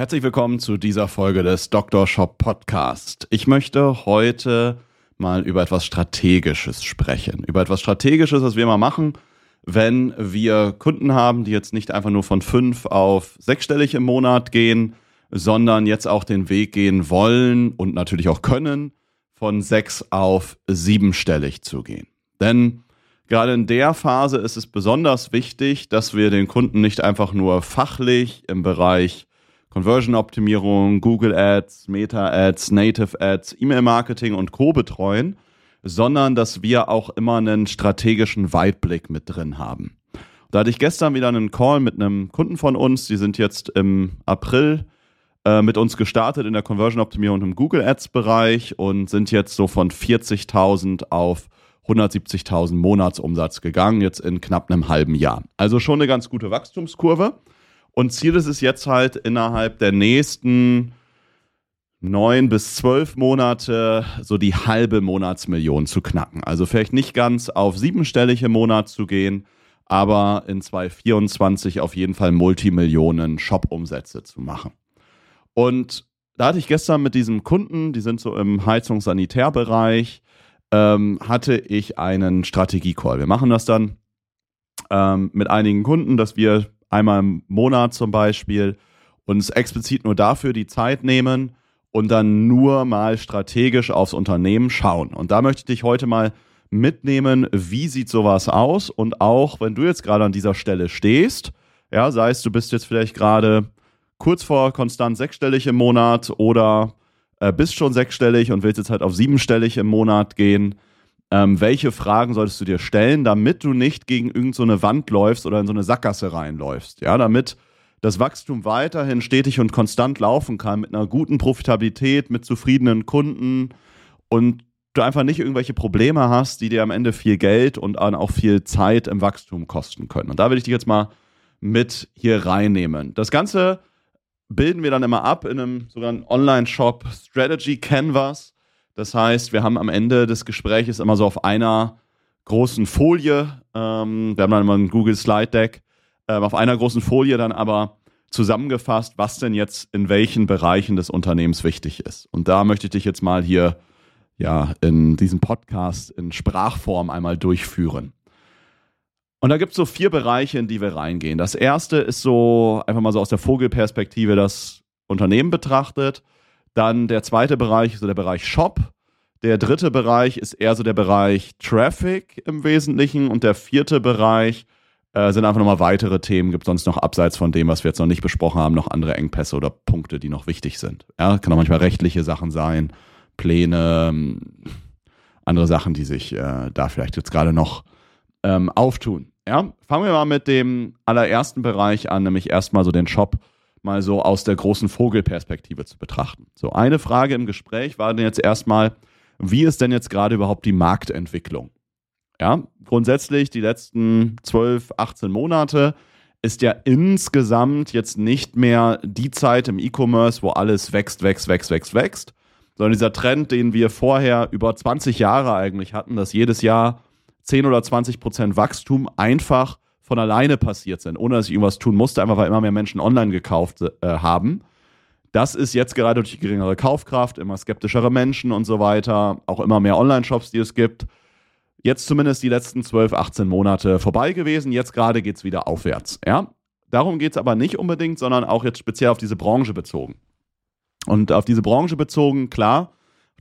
Herzlich willkommen zu dieser Folge des Dr. Shop Podcast. Ich möchte heute mal über etwas Strategisches sprechen. Über etwas Strategisches, was wir mal machen, wenn wir Kunden haben, die jetzt nicht einfach nur von fünf auf sechsstellig im Monat gehen, sondern jetzt auch den Weg gehen wollen und natürlich auch können, von sechs auf siebenstellig zu gehen. Denn gerade in der Phase ist es besonders wichtig, dass wir den Kunden nicht einfach nur fachlich im Bereich Conversion-Optimierung, Google Ads, Meta-Ads, Native-Ads, E-Mail-Marketing und Co. betreuen, sondern dass wir auch immer einen strategischen Weitblick mit drin haben. Da hatte ich gestern wieder einen Call mit einem Kunden von uns, die sind jetzt im April äh, mit uns gestartet in der Conversion-Optimierung im Google Ads-Bereich und sind jetzt so von 40.000 auf 170.000 Monatsumsatz gegangen, jetzt in knapp einem halben Jahr. Also schon eine ganz gute Wachstumskurve. Und Ziel ist es jetzt halt innerhalb der nächsten neun bis zwölf Monate so die halbe Monatsmillion zu knacken. Also vielleicht nicht ganz auf siebenstellig im Monat zu gehen, aber in 2024 auf jeden Fall Multimillionen Shop-Umsätze zu machen. Und da hatte ich gestern mit diesem Kunden, die sind so im Heizungssanitärbereich, ähm, hatte ich einen Strategie-Call. Wir machen das dann ähm, mit einigen Kunden, dass wir einmal im Monat zum Beispiel, uns explizit nur dafür die Zeit nehmen und dann nur mal strategisch aufs Unternehmen schauen. Und da möchte ich dich heute mal mitnehmen, wie sieht sowas aus und auch, wenn du jetzt gerade an dieser Stelle stehst, ja, sei es, du bist jetzt vielleicht gerade kurz vor konstant sechsstellig im Monat oder äh, bist schon sechsstellig und willst jetzt halt auf siebenstellig im Monat gehen, ähm, welche Fragen solltest du dir stellen, damit du nicht gegen irgendeine so Wand läufst oder in so eine Sackgasse reinläufst. Ja, damit das Wachstum weiterhin stetig und konstant laufen kann mit einer guten Profitabilität, mit zufriedenen Kunden und du einfach nicht irgendwelche Probleme hast, die dir am Ende viel Geld und auch viel Zeit im Wachstum kosten können. Und da will ich dich jetzt mal mit hier reinnehmen. Das Ganze bilden wir dann immer ab in einem sogenannten Online-Shop Strategy Canvas. Das heißt, wir haben am Ende des Gesprächs immer so auf einer großen Folie, ähm, wir haben dann immer ein Google Slide Deck, äh, auf einer großen Folie dann aber zusammengefasst, was denn jetzt in welchen Bereichen des Unternehmens wichtig ist. Und da möchte ich dich jetzt mal hier ja in diesem Podcast in Sprachform einmal durchführen. Und da gibt es so vier Bereiche, in die wir reingehen. Das erste ist so einfach mal so aus der Vogelperspektive das Unternehmen betrachtet. Dann der zweite Bereich ist so der Bereich Shop. Der dritte Bereich ist eher so der Bereich Traffic im Wesentlichen. Und der vierte Bereich äh, sind einfach nochmal weitere Themen. Gibt sonst noch abseits von dem, was wir jetzt noch nicht besprochen haben, noch andere Engpässe oder Punkte, die noch wichtig sind. Ja, kann auch manchmal rechtliche Sachen sein, Pläne, ähm, andere Sachen, die sich äh, da vielleicht jetzt gerade noch ähm, auftun. Ja, fangen wir mal mit dem allerersten Bereich an, nämlich erstmal so den Shop mal so aus der großen Vogelperspektive zu betrachten. So, eine Frage im Gespräch war denn jetzt erstmal, wie ist denn jetzt gerade überhaupt die Marktentwicklung? Ja, grundsätzlich die letzten 12, 18 Monate ist ja insgesamt jetzt nicht mehr die Zeit im E-Commerce, wo alles wächst, wächst, wächst, wächst, wächst, sondern dieser Trend, den wir vorher über 20 Jahre eigentlich hatten, dass jedes Jahr 10 oder 20 Prozent Wachstum einfach von alleine passiert sind, ohne dass ich irgendwas tun musste, einfach weil immer mehr Menschen online gekauft äh, haben. Das ist jetzt gerade durch die geringere Kaufkraft, immer skeptischere Menschen und so weiter, auch immer mehr Online-Shops, die es gibt. Jetzt zumindest die letzten 12, 18 Monate vorbei gewesen. Jetzt gerade geht es wieder aufwärts. Ja? Darum geht es aber nicht unbedingt, sondern auch jetzt speziell auf diese Branche bezogen. Und auf diese Branche bezogen, klar,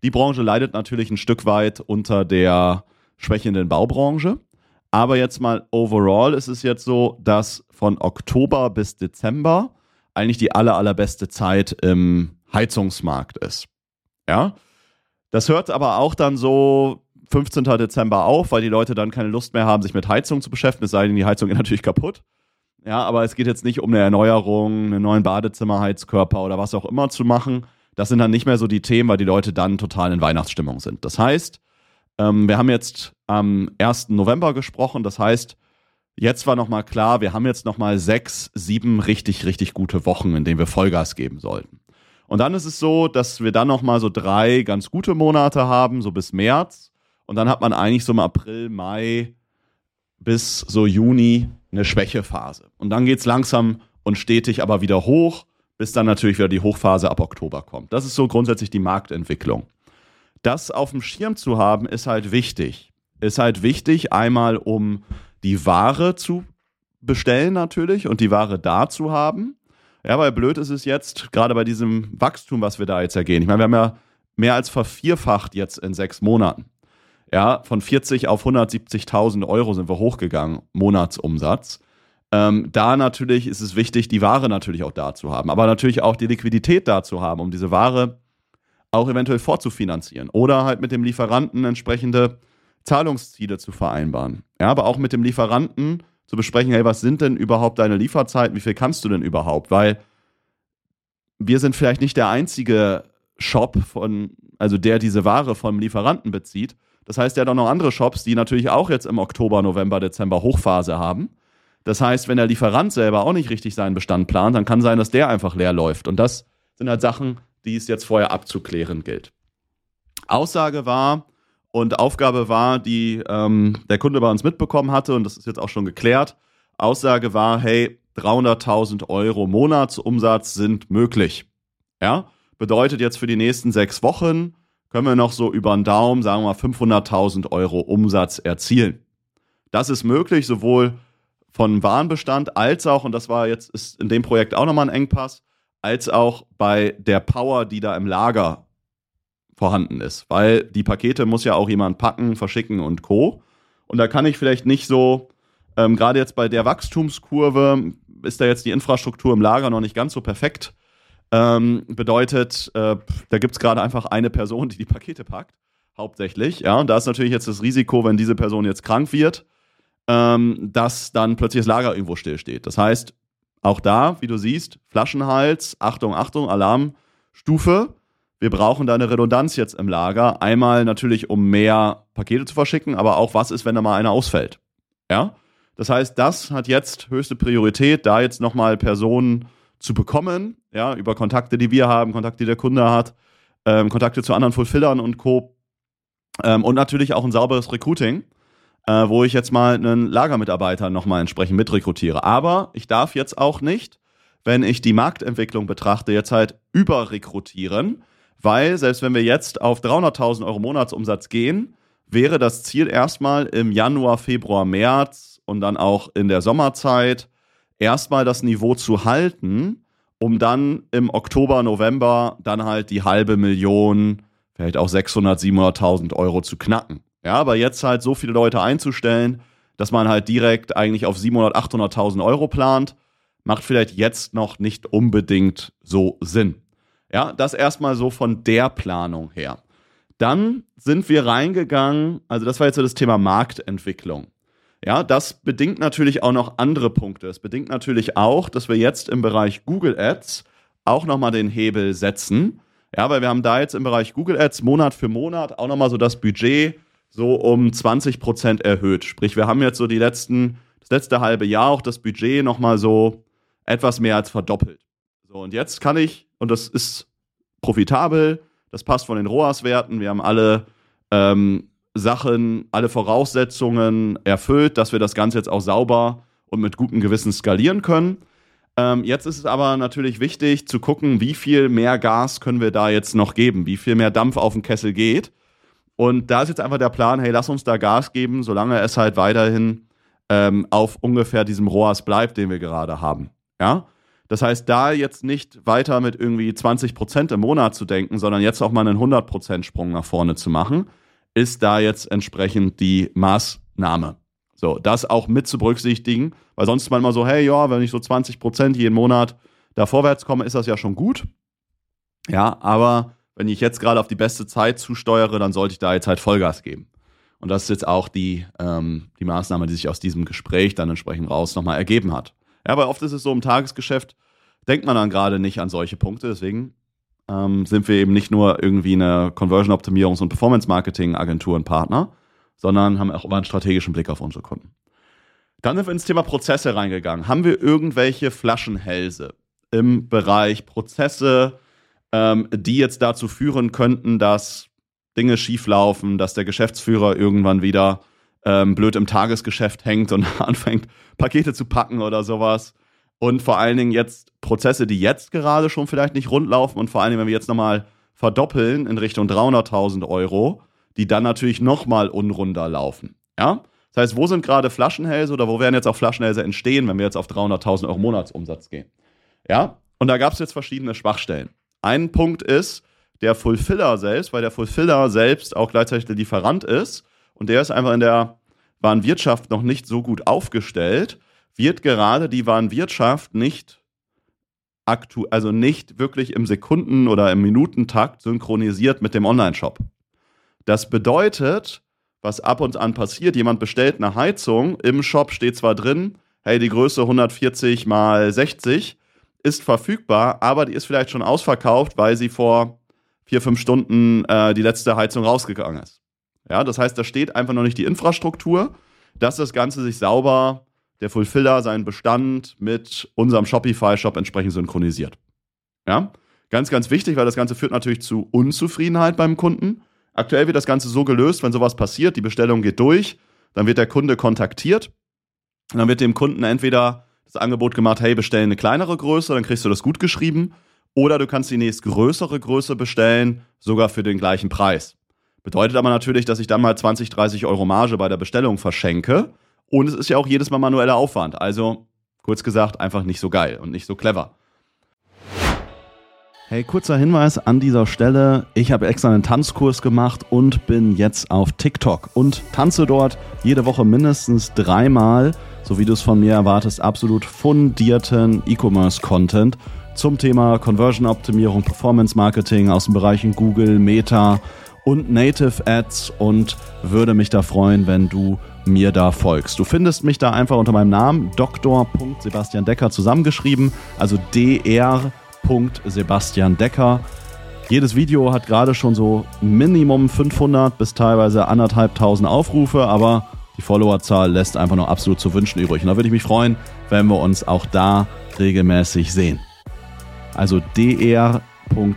die Branche leidet natürlich ein Stück weit unter der schwächenden Baubranche. Aber jetzt mal overall ist es jetzt so, dass von Oktober bis Dezember eigentlich die aller, allerbeste Zeit im Heizungsmarkt ist. Ja. Das hört aber auch dann so 15. Dezember auf, weil die Leute dann keine Lust mehr haben, sich mit Heizung zu beschäftigen, es sei denn, die Heizung ist natürlich kaputt. Ja, aber es geht jetzt nicht um eine Erneuerung, einen neuen Badezimmerheizkörper oder was auch immer zu machen. Das sind dann nicht mehr so die Themen, weil die Leute dann total in Weihnachtsstimmung sind. Das heißt, ähm, wir haben jetzt am 1. November gesprochen. Das heißt, jetzt war nochmal klar, wir haben jetzt nochmal sechs, sieben richtig, richtig gute Wochen, in denen wir Vollgas geben sollten. Und dann ist es so, dass wir dann nochmal so drei ganz gute Monate haben, so bis März. Und dann hat man eigentlich so im April, Mai bis so Juni eine Schwächephase. Und dann geht es langsam und stetig aber wieder hoch bis dann natürlich wieder die Hochphase ab Oktober kommt. Das ist so grundsätzlich die Marktentwicklung. Das auf dem Schirm zu haben, ist halt wichtig. Ist halt wichtig, einmal um die Ware zu bestellen natürlich und die Ware da zu haben. Ja, weil blöd ist es jetzt, gerade bei diesem Wachstum, was wir da jetzt ergehen. Ich meine, wir haben ja mehr als vervierfacht jetzt in sechs Monaten. Ja, von 40 auf 170.000 Euro sind wir hochgegangen, Monatsumsatz. Ähm, da natürlich ist es wichtig, die Ware natürlich auch da zu haben, aber natürlich auch die Liquidität da zu haben, um diese Ware auch eventuell vorzufinanzieren oder halt mit dem Lieferanten entsprechende Zahlungsziele zu vereinbaren. Ja, aber auch mit dem Lieferanten zu besprechen, hey, was sind denn überhaupt deine Lieferzeiten, wie viel kannst du denn überhaupt? Weil wir sind vielleicht nicht der einzige Shop von, also der diese Ware vom Lieferanten bezieht. Das heißt, er hat auch noch andere Shops, die natürlich auch jetzt im Oktober, November, Dezember Hochphase haben. Das heißt, wenn der Lieferant selber auch nicht richtig seinen Bestand plant, dann kann sein, dass der einfach leer läuft. Und das sind halt Sachen, die es jetzt vorher abzuklären gilt. Aussage war, und Aufgabe war, die ähm, der Kunde bei uns mitbekommen hatte, und das ist jetzt auch schon geklärt. Aussage war, hey, 300.000 Euro Monatsumsatz sind möglich. Ja, bedeutet jetzt für die nächsten sechs Wochen können wir noch so über den Daumen, sagen wir mal, 500.000 Euro Umsatz erzielen. Das ist möglich, sowohl von Warenbestand als auch, und das war jetzt ist in dem Projekt auch nochmal ein Engpass, als auch bei der Power, die da im Lager vorhanden ist. Weil die Pakete muss ja auch jemand packen, verschicken und Co. Und da kann ich vielleicht nicht so, ähm, gerade jetzt bei der Wachstumskurve, ist da jetzt die Infrastruktur im Lager noch nicht ganz so perfekt. Ähm, bedeutet, äh, da gibt es gerade einfach eine Person, die die Pakete packt, hauptsächlich. Ja, und da ist natürlich jetzt das Risiko, wenn diese Person jetzt krank wird, ähm, dass dann plötzlich das Lager irgendwo stillsteht. Das heißt, auch da, wie du siehst, Flaschenhals, Achtung, Achtung, Alarmstufe wir brauchen da eine Redundanz jetzt im Lager. Einmal natürlich, um mehr Pakete zu verschicken, aber auch, was ist, wenn da mal einer ausfällt? Ja? Das heißt, das hat jetzt höchste Priorität, da jetzt nochmal Personen zu bekommen, ja, über Kontakte, die wir haben, Kontakte, die der Kunde hat, ähm, Kontakte zu anderen Fulfillern und Co. Ähm, und natürlich auch ein sauberes Recruiting, äh, wo ich jetzt mal einen Lagermitarbeiter nochmal entsprechend mitrekrutiere. Aber ich darf jetzt auch nicht, wenn ich die Marktentwicklung betrachte, jetzt halt überrekrutieren, weil selbst wenn wir jetzt auf 300.000 Euro Monatsumsatz gehen, wäre das Ziel erstmal im Januar, Februar, März und dann auch in der Sommerzeit erstmal das Niveau zu halten, um dann im Oktober, November dann halt die halbe Million, vielleicht auch 600, 700.000 Euro zu knacken. Ja, aber jetzt halt so viele Leute einzustellen, dass man halt direkt eigentlich auf 700, 800.000 Euro plant, macht vielleicht jetzt noch nicht unbedingt so Sinn. Ja, das erstmal so von der Planung her. Dann sind wir reingegangen, also das war jetzt so das Thema Marktentwicklung. Ja, das bedingt natürlich auch noch andere Punkte. Es bedingt natürlich auch, dass wir jetzt im Bereich Google Ads auch nochmal den Hebel setzen. Ja, weil wir haben da jetzt im Bereich Google Ads Monat für Monat auch nochmal so das Budget so um 20 Prozent erhöht. Sprich, wir haben jetzt so die letzten, das letzte halbe Jahr auch das Budget nochmal so etwas mehr als verdoppelt. So, und jetzt kann ich und das ist profitabel, das passt von den ROAS-Werten, wir haben alle ähm, Sachen, alle Voraussetzungen erfüllt, dass wir das Ganze jetzt auch sauber und mit gutem Gewissen skalieren können. Ähm, jetzt ist es aber natürlich wichtig zu gucken, wie viel mehr Gas können wir da jetzt noch geben, wie viel mehr Dampf auf den Kessel geht. Und da ist jetzt einfach der Plan, hey, lass uns da Gas geben, solange es halt weiterhin ähm, auf ungefähr diesem ROAS bleibt, den wir gerade haben. Ja. Das heißt, da jetzt nicht weiter mit irgendwie 20 Prozent im Monat zu denken, sondern jetzt auch mal einen 100 Prozent Sprung nach vorne zu machen, ist da jetzt entsprechend die Maßnahme. So, das auch mit zu berücksichtigen, weil sonst manchmal so, hey, ja, wenn ich so 20 Prozent jeden Monat da vorwärts komme, ist das ja schon gut. Ja, aber wenn ich jetzt gerade auf die beste Zeit zusteuere, dann sollte ich da jetzt halt Vollgas geben. Und das ist jetzt auch die, ähm, die Maßnahme, die sich aus diesem Gespräch dann entsprechend raus nochmal ergeben hat. Ja, weil oft ist es so im Tagesgeschäft, denkt man dann gerade nicht an solche Punkte. Deswegen ähm, sind wir eben nicht nur irgendwie eine Conversion-Optimierungs- und Performance-Marketing-Agentur und Partner, sondern haben auch immer einen strategischen Blick auf unsere Kunden. Dann sind wir ins Thema Prozesse reingegangen. Haben wir irgendwelche Flaschenhälse im Bereich Prozesse, ähm, die jetzt dazu führen könnten, dass Dinge schieflaufen, dass der Geschäftsführer irgendwann wieder ähm, blöd im Tagesgeschäft hängt und anfängt, Pakete zu packen oder sowas. Und vor allen Dingen jetzt Prozesse, die jetzt gerade schon vielleicht nicht rund laufen und vor allen Dingen, wenn wir jetzt nochmal verdoppeln in Richtung 300.000 Euro, die dann natürlich nochmal unrunder laufen. Ja? Das heißt, wo sind gerade Flaschenhälse oder wo werden jetzt auch Flaschenhälse entstehen, wenn wir jetzt auf 300.000 Euro Monatsumsatz gehen? Ja? Und da gab es jetzt verschiedene Schwachstellen. Ein Punkt ist der Fulfiller selbst, weil der Fulfiller selbst auch gleichzeitig der Lieferant ist und der ist einfach in der Warenwirtschaft noch nicht so gut aufgestellt, wird gerade die Warenwirtschaft nicht aktu also nicht wirklich im Sekunden- oder im Minutentakt synchronisiert mit dem Online-Shop. Das bedeutet, was ab und an passiert, jemand bestellt eine Heizung, im Shop steht zwar drin, hey, die Größe 140 mal 60 ist verfügbar, aber die ist vielleicht schon ausverkauft, weil sie vor vier, fünf Stunden äh, die letzte Heizung rausgegangen ist. Ja, das heißt, da steht einfach noch nicht die Infrastruktur, dass das Ganze sich sauber, der Fulfiller, seinen Bestand mit unserem Shopify-Shop entsprechend synchronisiert. Ja, ganz, ganz wichtig, weil das Ganze führt natürlich zu Unzufriedenheit beim Kunden. Aktuell wird das Ganze so gelöst, wenn sowas passiert, die Bestellung geht durch, dann wird der Kunde kontaktiert dann wird dem Kunden entweder das Angebot gemacht, hey, bestell eine kleinere Größe, dann kriegst du das gut geschrieben. Oder du kannst die nächstgrößere Größe bestellen, sogar für den gleichen Preis. Bedeutet aber natürlich, dass ich dann mal 20, 30 Euro Marge bei der Bestellung verschenke. Und es ist ja auch jedes Mal manueller Aufwand. Also, kurz gesagt, einfach nicht so geil und nicht so clever. Hey, kurzer Hinweis an dieser Stelle. Ich habe extra einen Tanzkurs gemacht und bin jetzt auf TikTok und tanze dort jede Woche mindestens dreimal, so wie du es von mir erwartest, absolut fundierten E-Commerce-Content zum Thema Conversion-Optimierung, Performance-Marketing aus den Bereichen Google, Meta und Native Ads und würde mich da freuen, wenn du mir da folgst. Du findest mich da einfach unter meinem Namen Dr. Sebastian Decker zusammengeschrieben, also dr Sebastian Decker. Jedes Video hat gerade schon so Minimum 500 bis teilweise anderthalbtausend Aufrufe, aber die Followerzahl lässt einfach noch absolut zu wünschen übrig. Und da würde ich mich freuen, wenn wir uns auch da regelmäßig sehen. Also dr.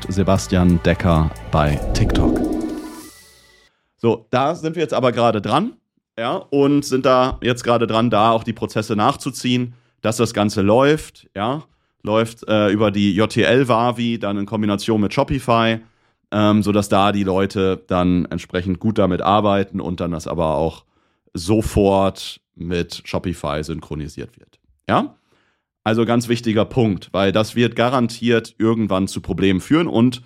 Sebastian Decker bei TikTok. So, da sind wir jetzt aber gerade dran, ja, und sind da jetzt gerade dran, da auch die Prozesse nachzuziehen, dass das Ganze läuft, ja läuft äh, über die JTL-Wavi, dann in Kombination mit Shopify, ähm, sodass da die Leute dann entsprechend gut damit arbeiten und dann das aber auch sofort mit Shopify synchronisiert wird. Ja? Also ganz wichtiger Punkt, weil das wird garantiert irgendwann zu Problemen führen und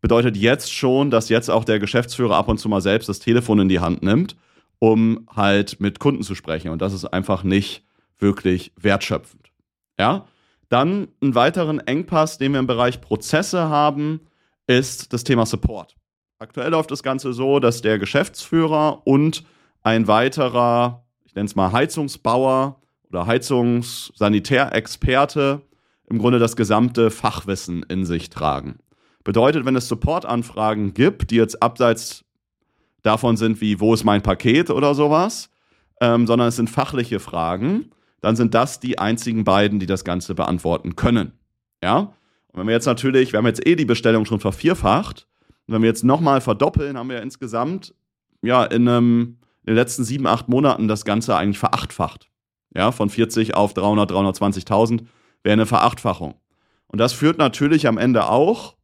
bedeutet jetzt schon, dass jetzt auch der Geschäftsführer ab und zu mal selbst das Telefon in die Hand nimmt, um halt mit Kunden zu sprechen. Und das ist einfach nicht wirklich wertschöpfend. Ja? Dann einen weiteren Engpass, den wir im Bereich Prozesse haben, ist das Thema Support. Aktuell läuft das Ganze so, dass der Geschäftsführer und ein weiterer, ich nenne es mal Heizungsbauer oder Heizungssanitärexperte im Grunde das gesamte Fachwissen in sich tragen. Bedeutet, wenn es Supportanfragen gibt, die jetzt abseits davon sind, wie wo ist mein Paket oder sowas, ähm, sondern es sind fachliche Fragen, dann sind das die einzigen beiden, die das Ganze beantworten können. Ja? Und wenn wir jetzt natürlich, wir haben jetzt eh die Bestellung schon vervierfacht, und wenn wir jetzt nochmal verdoppeln, haben wir insgesamt ja in, einem, in den letzten sieben, acht Monaten das Ganze eigentlich verachtfacht. Ja, von 40 auf 300, 320.000 wäre eine Verachtfachung. Und das führt natürlich am Ende auch,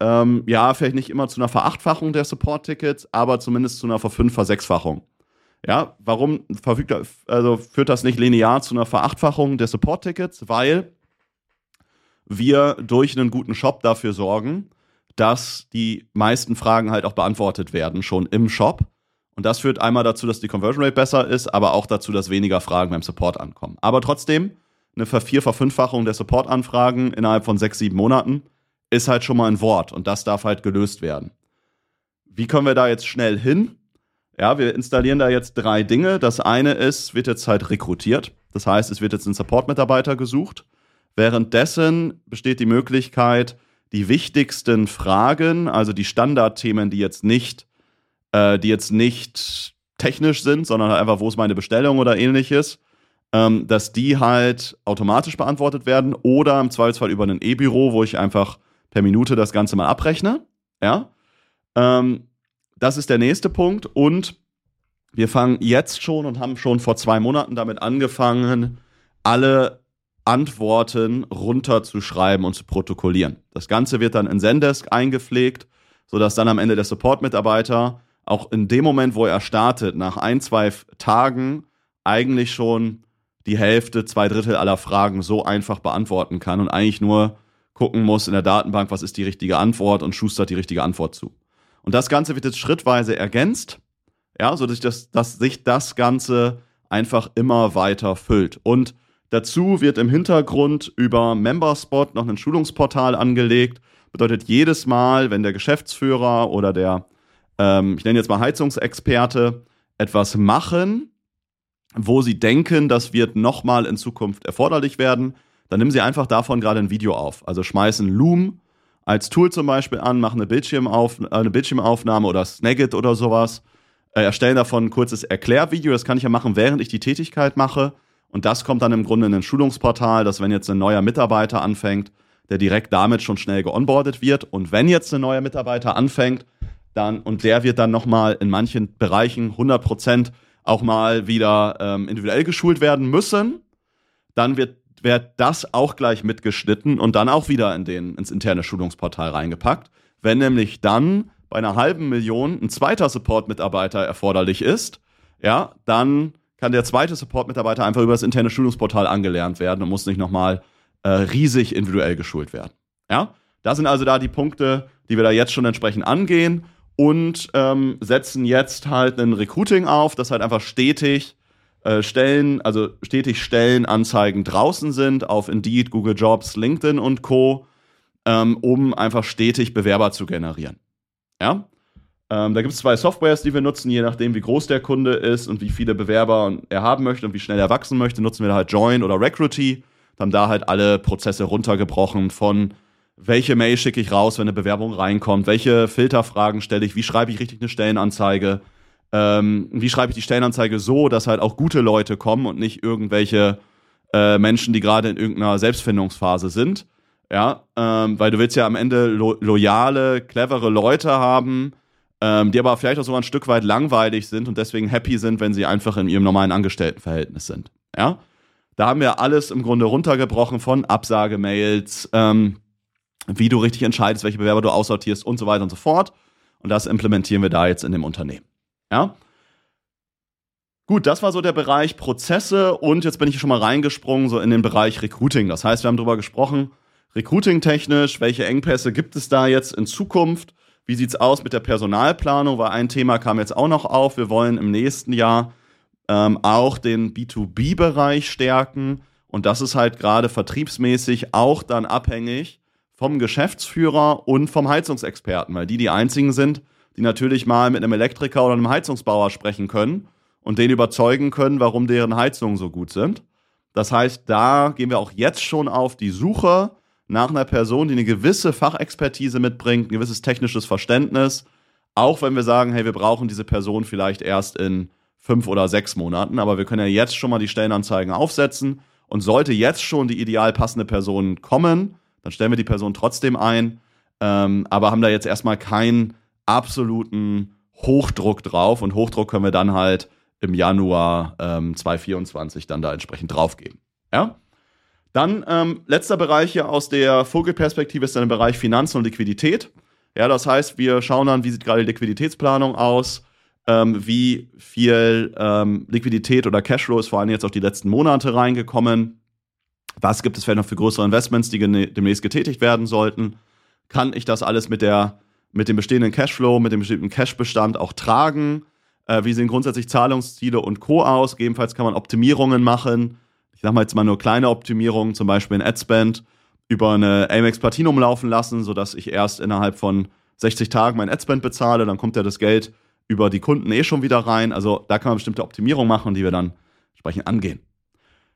ähm, ja, vielleicht nicht immer zu einer Verachtfachung der Support-Tickets, aber zumindest zu einer Verfünf-, Versechsfachung. Ja, warum verfügt, also führt das nicht linear zu einer Verachtfachung der Support-Tickets? Weil wir durch einen guten Shop dafür sorgen, dass die meisten Fragen halt auch beantwortet werden, schon im Shop. Und das führt einmal dazu, dass die Conversion Rate besser ist, aber auch dazu, dass weniger Fragen beim Support ankommen. Aber trotzdem, eine Vervier-, Verfünffachung der Support-Anfragen innerhalb von sechs, sieben Monaten ist halt schon mal ein Wort und das darf halt gelöst werden. Wie kommen wir da jetzt schnell hin? Ja, wir installieren da jetzt drei Dinge. Das eine ist, wird jetzt halt rekrutiert. Das heißt, es wird jetzt ein Support-Mitarbeiter gesucht. Währenddessen besteht die Möglichkeit, die wichtigsten Fragen, also die Standardthemen, die jetzt nicht, äh, die jetzt nicht technisch sind, sondern halt einfach, wo ist meine Bestellung oder ähnliches, ähm, dass die halt automatisch beantwortet werden oder im Zweifelsfall über ein E-Büro, wo ich einfach per Minute das Ganze mal abrechne. Ja. Ähm, das ist der nächste Punkt. Und wir fangen jetzt schon und haben schon vor zwei Monaten damit angefangen, alle Antworten runterzuschreiben und zu protokollieren. Das Ganze wird dann in Zendesk eingepflegt, sodass dann am Ende der Support-Mitarbeiter auch in dem Moment, wo er startet, nach ein, zwei Tagen eigentlich schon die Hälfte, zwei Drittel aller Fragen so einfach beantworten kann und eigentlich nur gucken muss in der Datenbank, was ist die richtige Antwort und schustert die richtige Antwort zu. Und das Ganze wird jetzt schrittweise ergänzt, ja, so dass, das, dass sich das Ganze einfach immer weiter füllt. Und dazu wird im Hintergrund über Memberspot noch ein Schulungsportal angelegt. Bedeutet jedes Mal, wenn der Geschäftsführer oder der, ähm, ich nenne jetzt mal Heizungsexperte, etwas machen, wo sie denken, das wird nochmal in Zukunft erforderlich werden, dann nehmen sie einfach davon gerade ein Video auf. Also schmeißen Loom als Tool zum Beispiel an, machen eine, Bildschirmauf eine Bildschirmaufnahme oder Snagit oder sowas, äh, erstellen davon ein kurzes Erklärvideo. Das kann ich ja machen, während ich die Tätigkeit mache. Und das kommt dann im Grunde in ein Schulungsportal, dass wenn jetzt ein neuer Mitarbeiter anfängt, der direkt damit schon schnell geonboardet wird. Und wenn jetzt ein neuer Mitarbeiter anfängt, dann, und der wird dann nochmal in manchen Bereichen 100 Prozent auch mal wieder ähm, individuell geschult werden müssen, dann wird, wird das auch gleich mitgeschnitten und dann auch wieder in den, ins interne Schulungsportal reingepackt. Wenn nämlich dann bei einer halben Million ein zweiter Support-Mitarbeiter erforderlich ist, ja, dann kann der zweite Support-Mitarbeiter einfach über das interne Schulungsportal angelernt werden und muss nicht nochmal äh, riesig individuell geschult werden. Ja, das sind also da die Punkte, die wir da jetzt schon entsprechend angehen und ähm, setzen jetzt halt ein Recruiting auf, das halt einfach stetig äh, Stellen, also stetig Stellenanzeigen draußen sind auf Indeed, Google Jobs, LinkedIn und Co., ähm, um einfach stetig Bewerber zu generieren. Ja. Ähm, da gibt es zwei Softwares, die wir nutzen, je nachdem, wie groß der Kunde ist und wie viele Bewerber er haben möchte und wie schnell er wachsen möchte, nutzen wir da halt Join oder Recruity. Haben da halt alle Prozesse runtergebrochen von welche Mail schicke ich raus, wenn eine Bewerbung reinkommt, welche Filterfragen stelle ich, wie schreibe ich richtig eine Stellenanzeige, ähm, wie schreibe ich die Stellenanzeige so, dass halt auch gute Leute kommen und nicht irgendwelche äh, Menschen, die gerade in irgendeiner Selbstfindungsphase sind. Ja, ähm, weil du willst ja am Ende lo loyale, clevere Leute haben, ähm, die aber vielleicht auch sogar ein Stück weit langweilig sind und deswegen happy sind, wenn sie einfach in ihrem normalen Angestelltenverhältnis sind. Ja, da haben wir alles im Grunde runtergebrochen von Absagemails, ähm, wie du richtig entscheidest, welche Bewerber du aussortierst und so weiter und so fort. Und das implementieren wir da jetzt in dem Unternehmen. Ja. Gut, das war so der Bereich Prozesse und jetzt bin ich schon mal reingesprungen so in den Bereich Recruiting. Das heißt, wir haben darüber gesprochen, Recruiting technisch, welche Engpässe gibt es da jetzt in Zukunft? Wie sieht's aus mit der Personalplanung? Weil ein Thema kam jetzt auch noch auf. Wir wollen im nächsten Jahr ähm, auch den B2B-Bereich stärken und das ist halt gerade vertriebsmäßig auch dann abhängig vom Geschäftsführer und vom Heizungsexperten, weil die die einzigen sind, die natürlich mal mit einem Elektriker oder einem Heizungsbauer sprechen können und den überzeugen können, warum deren Heizungen so gut sind. Das heißt, da gehen wir auch jetzt schon auf die Suche nach einer Person, die eine gewisse Fachexpertise mitbringt, ein gewisses technisches Verständnis, auch wenn wir sagen, hey, wir brauchen diese Person vielleicht erst in fünf oder sechs Monaten, aber wir können ja jetzt schon mal die Stellenanzeigen aufsetzen. Und sollte jetzt schon die ideal passende Person kommen, dann stellen wir die Person trotzdem ein, ähm, aber haben da jetzt erstmal keinen absoluten Hochdruck drauf und Hochdruck können wir dann halt im Januar ähm, 2024 dann da entsprechend draufgeben. Ja? Dann ähm, letzter Bereich hier aus der Vogelperspektive ist dann der Bereich Finanzen und Liquidität. Ja, das heißt, wir schauen dann, wie sieht gerade die Liquiditätsplanung aus, ähm, wie viel ähm, Liquidität oder Cashflow ist vor allem jetzt auf die letzten Monate reingekommen. Was gibt es vielleicht noch für größere Investments, die demnächst getätigt werden sollten? Kann ich das alles mit, der, mit dem bestehenden Cashflow, mit dem bestehenden Cashbestand auch tragen? Äh, wie sehen grundsätzlich Zahlungsziele und Co. aus? Gegebenenfalls kann man Optimierungen machen. Ich sage mal jetzt mal nur kleine Optimierungen, zum Beispiel in Adspend über eine Amex Platinum laufen lassen, sodass ich erst innerhalb von 60 Tagen mein Adspend bezahle, dann kommt ja das Geld über die Kunden eh schon wieder rein. Also da kann man bestimmte Optimierungen machen, die wir dann entsprechend angehen.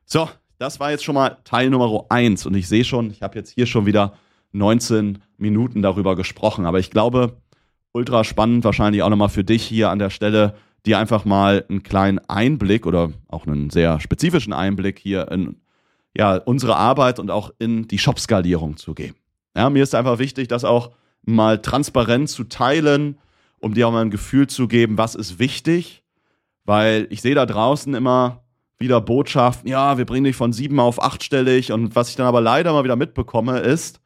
So, das war jetzt schon mal Teil Nummer 1 und ich sehe schon, ich habe jetzt hier schon wieder 19 Minuten darüber gesprochen, aber ich glaube, ultra spannend wahrscheinlich auch nochmal für dich hier an der Stelle, dir einfach mal einen kleinen Einblick oder auch einen sehr spezifischen Einblick hier in ja, unsere Arbeit und auch in die Shop-Skalierung zu geben. Ja, mir ist einfach wichtig, das auch mal transparent zu teilen, um dir auch mal ein Gefühl zu geben, was ist wichtig, weil ich sehe da draußen immer wieder Botschaften, ja, wir bringen dich von sieben auf achtstellig. Und was ich dann aber leider mal wieder mitbekomme, ist,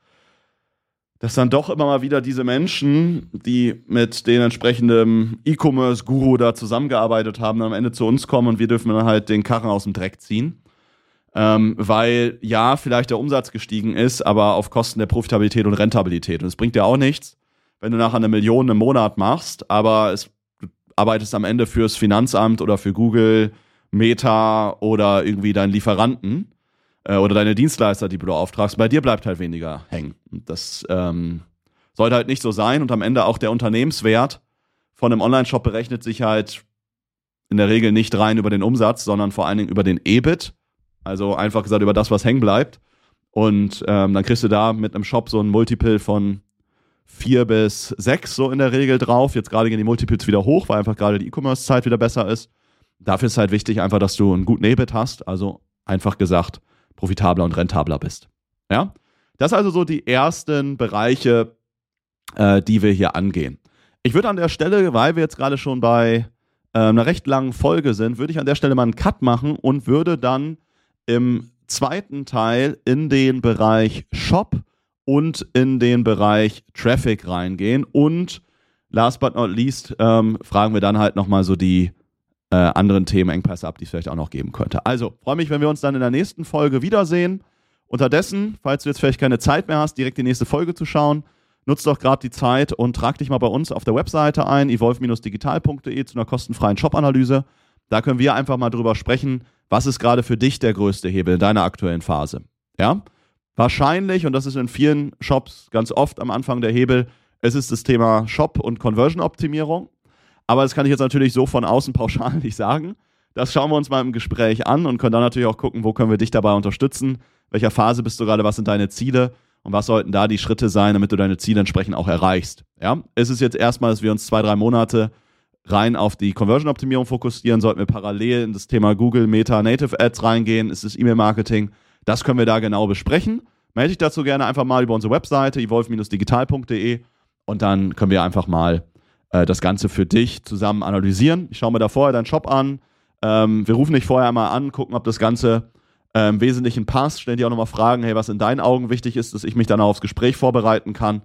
dass dann doch immer mal wieder diese Menschen, die mit den entsprechenden E-Commerce-Guru da zusammengearbeitet haben, am Ende zu uns kommen und wir dürfen dann halt den Karren aus dem Dreck ziehen. Ähm, weil ja, vielleicht der Umsatz gestiegen ist, aber auf Kosten der Profitabilität und Rentabilität. Und es bringt dir auch nichts, wenn du nachher eine Million im Monat machst, aber es, du arbeitest am Ende fürs Finanzamt oder für Google, Meta oder irgendwie deinen Lieferanten äh, oder deine Dienstleister, die du auftragst. Bei dir bleibt halt weniger hängen. Das ähm, sollte halt nicht so sein. Und am Ende auch der Unternehmenswert von einem Online-Shop berechnet sich halt in der Regel nicht rein über den Umsatz, sondern vor allen Dingen über den EBIT also einfach gesagt über das, was hängen bleibt. Und ähm, dann kriegst du da mit einem Shop so ein Multiple von vier bis sechs so in der Regel drauf. Jetzt gerade gehen die Multiples wieder hoch, weil einfach gerade die E-Commerce-Zeit wieder besser ist. Dafür ist halt wichtig einfach, dass du einen guten EBIT hast, also einfach gesagt profitabler und rentabler bist. Ja, das also so die ersten Bereiche, äh, die wir hier angehen. Ich würde an der Stelle, weil wir jetzt gerade schon bei äh, einer recht langen Folge sind, würde ich an der Stelle mal einen Cut machen und würde dann im zweiten Teil in den Bereich Shop und in den Bereich Traffic reingehen. Und last but not least ähm, fragen wir dann halt nochmal so die äh, anderen Themenengpässe ab, die es vielleicht auch noch geben könnte. Also, freue mich, wenn wir uns dann in der nächsten Folge wiedersehen. Unterdessen, falls du jetzt vielleicht keine Zeit mehr hast, direkt die nächste Folge zu schauen, nutzt doch gerade die Zeit und trag dich mal bei uns auf der Webseite ein, evolve-digital.de zu einer kostenfreien Shop-Analyse. Da können wir einfach mal drüber sprechen, was ist gerade für dich der größte Hebel in deiner aktuellen Phase. Ja? Wahrscheinlich, und das ist in vielen Shops ganz oft am Anfang der Hebel, es ist das Thema Shop- und Conversion-Optimierung. Aber das kann ich jetzt natürlich so von außen pauschal nicht sagen. Das schauen wir uns mal im Gespräch an und können dann natürlich auch gucken, wo können wir dich dabei unterstützen, welcher Phase bist du gerade, was sind deine Ziele und was sollten da die Schritte sein, damit du deine Ziele entsprechend auch erreichst. Ja? Ist es jetzt erstmal, dass wir uns zwei, drei Monate rein auf die Conversion-Optimierung fokussieren, sollten wir parallel in das Thema Google Meta Native Ads reingehen, ist es E-Mail-Marketing, das können wir da genau besprechen. Melde dich dazu gerne einfach mal über unsere Webseite evolve-digital.de und dann können wir einfach mal äh, das Ganze für dich zusammen analysieren. Ich schaue mir da vorher deinen Shop an. Ähm, wir rufen dich vorher einmal an, gucken, ob das Ganze äh, im Wesentlichen passt, stellen dir auch nochmal Fragen, hey, was in deinen Augen wichtig ist, dass ich mich dann auch aufs Gespräch vorbereiten kann.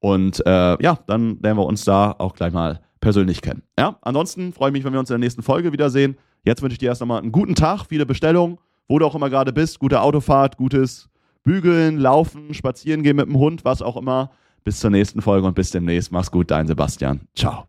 Und äh, ja, dann lernen wir uns da auch gleich mal persönlich kennen. Ja, ansonsten freue ich mich, wenn wir uns in der nächsten Folge wiedersehen. Jetzt wünsche ich dir erst einmal einen guten Tag, viele Bestellungen, wo du auch immer gerade bist, gute Autofahrt, gutes Bügeln, Laufen, Spazieren gehen mit dem Hund, was auch immer. Bis zur nächsten Folge und bis demnächst. Mach's gut, dein Sebastian. Ciao.